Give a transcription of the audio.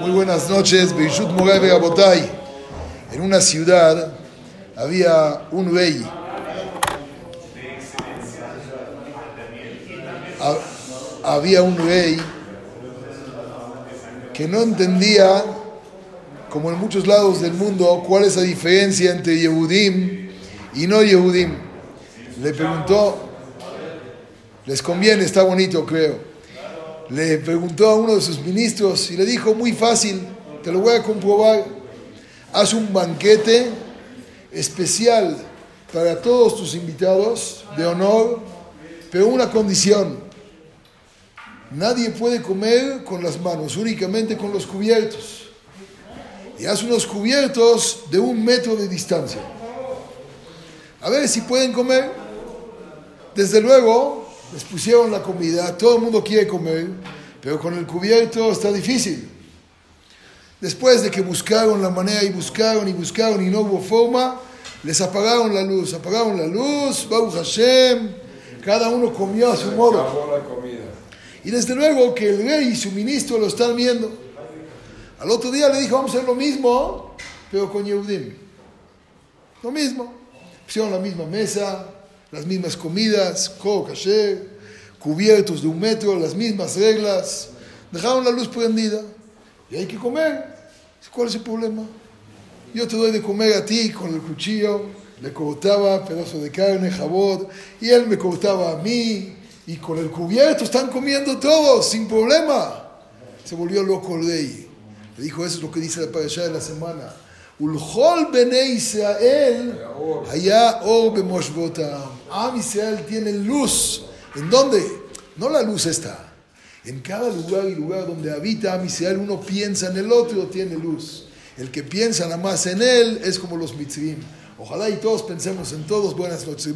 Muy buenas noches, Beishut. En una ciudad había un rey. Ha- Había un rey que no entendía, como en muchos lados del mundo, cuál es la diferencia entre Yehudim y no Yehudim. Le preguntó, les conviene, está bonito, creo. Le preguntó a uno de sus ministros y le dijo, muy fácil, te lo voy a comprobar. Haz un banquete especial para todos tus invitados de honor, pero una condición. Nadie puede comer con las manos, únicamente con los cubiertos. Y haz unos cubiertos de un metro de distancia. A ver si pueden comer. Desde luego, les pusieron la comida, todo el mundo quiere comer, pero con el cubierto está difícil. Después de que buscaron la manera y buscaron y buscaron y no hubo forma, les apagaron la luz, apagaron la luz, Baruch Hashem, cada uno comió a su modo. Y desde luego que el rey y su ministro lo están viendo. Al otro día le dijo, vamos a hacer lo mismo, pero con Yehudim. Lo mismo. Pusieron la misma mesa, las mismas comidas, kasher, cubiertos de un metro, las mismas reglas. Dejaron la luz prendida. Y hay que comer. ¿Cuál es el problema? Yo te doy de comer a ti con el cuchillo. Le cortaba pedazo de carne, jabón, y él me cortaba a mí. Y con el cubierto están comiendo todos, sin problema. Se volvió loco el rey. Le dijo, eso es lo que dice la parasha de la semana. Israel, allá o bemoshvotam. Am Israel tiene luz. ¿En dónde? No la luz está. En cada lugar y lugar donde habita Am Israel, uno piensa en el otro, tiene luz. El que piensa nada más en él es como los mitzrim. Ojalá y todos pensemos en todos. Buenas noches.